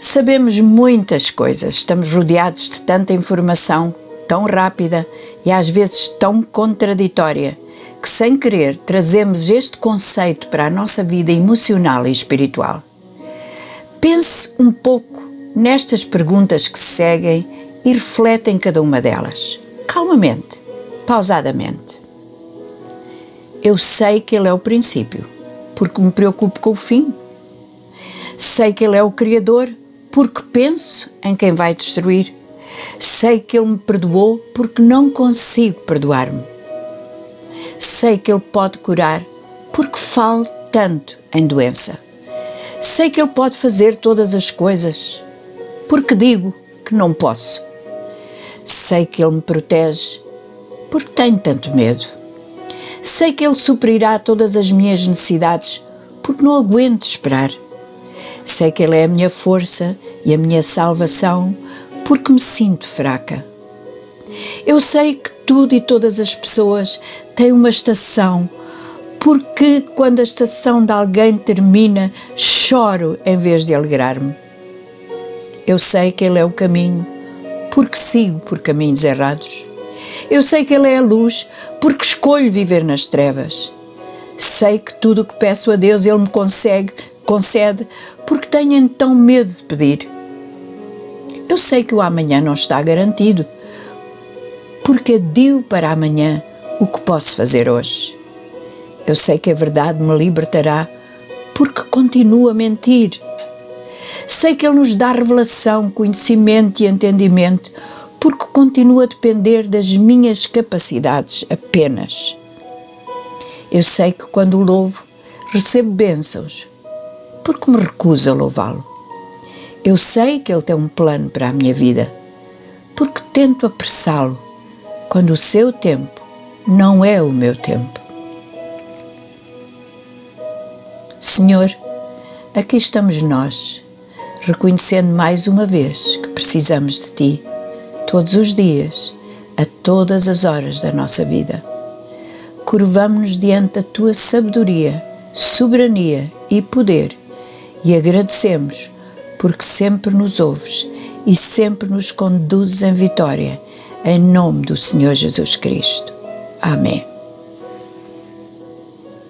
Sabemos muitas coisas, estamos rodeados de tanta informação tão rápida e às vezes tão contraditória que, sem querer, trazemos este conceito para a nossa vida emocional e espiritual. Pense um pouco nestas perguntas que seguem e reflete em cada uma delas, calmamente, pausadamente. Eu sei que Ele é o princípio, porque me preocupo com o fim. Sei que Ele é o Criador, porque penso em quem vai destruir. Sei que Ele me perdoou, porque não consigo perdoar-me. Sei que Ele pode curar, porque falo tanto em doença. Sei que Ele pode fazer todas as coisas, porque digo que não posso. Sei que Ele me protege, porque tenho tanto medo. Sei que Ele suprirá todas as minhas necessidades, porque não aguento esperar. Sei que Ele é a minha força e a minha salvação, porque me sinto fraca. Eu sei que tudo e todas as pessoas têm uma estação porque quando a estação de alguém termina, choro em vez de alegrar-me. Eu sei que Ele é o caminho, porque sigo por caminhos errados. Eu sei que Ele é a luz, porque escolho viver nas trevas. Sei que tudo o que peço a Deus Ele me consegue, concede, porque tenho então medo de pedir. Eu sei que o amanhã não está garantido, porque adio para amanhã o que posso fazer hoje. Eu sei que a verdade me libertará porque continuo a mentir. Sei que Ele nos dá revelação, conhecimento e entendimento porque continuo a depender das minhas capacidades apenas. Eu sei que quando louvo, recebo bênçãos porque me recuso a louvá-lo. Eu sei que Ele tem um plano para a minha vida porque tento apressá-lo quando o seu tempo não é o meu tempo. Senhor, aqui estamos nós, reconhecendo mais uma vez que precisamos de Ti, todos os dias, a todas as horas da nossa vida. Curvamos-nos diante da Tua sabedoria, soberania e poder e agradecemos porque sempre nos ouves e sempre nos conduzes em vitória, em nome do Senhor Jesus Cristo. Amém.